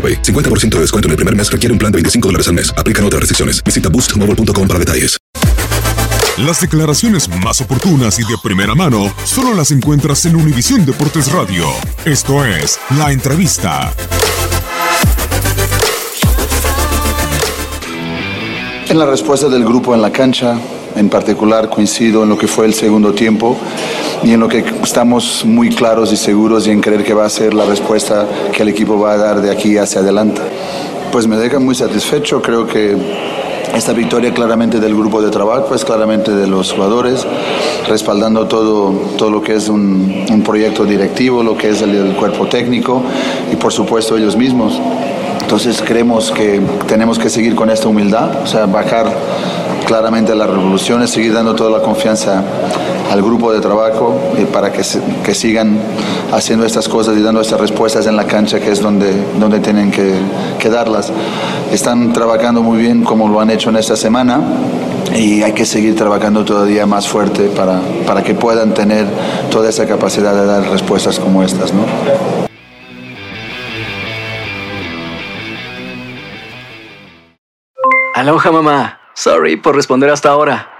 AroPay. 50% de descuento en el primer mes requiere un plan de 25 dólares al mes. Aplican otras restricciones. Visita boostmobile.com para detalles. Las declaraciones más oportunas y de primera mano solo las encuentras en Univisión Deportes Radio. Esto es La Entrevista. En la respuesta del grupo en la cancha, en particular coincido en lo que fue el segundo tiempo y en lo que estamos muy claros y seguros y en creer que va a ser la respuesta que el equipo va a dar de aquí hacia adelante. Pues me deja muy satisfecho, creo que esta victoria claramente del grupo de trabajo, es claramente de los jugadores, respaldando todo, todo lo que es un, un proyecto directivo, lo que es el, el cuerpo técnico y por supuesto ellos mismos. Entonces creemos que tenemos que seguir con esta humildad, o sea, bajar claramente las revoluciones, seguir dando toda la confianza al grupo de trabajo y para que, que sigan haciendo estas cosas y dando estas respuestas en la cancha, que es donde, donde tienen que, que darlas. Están trabajando muy bien como lo han hecho en esta semana y hay que seguir trabajando todavía más fuerte para, para que puedan tener toda esa capacidad de dar respuestas como estas. ¿no? Aloha mamá. Sorry por responder hasta ahora.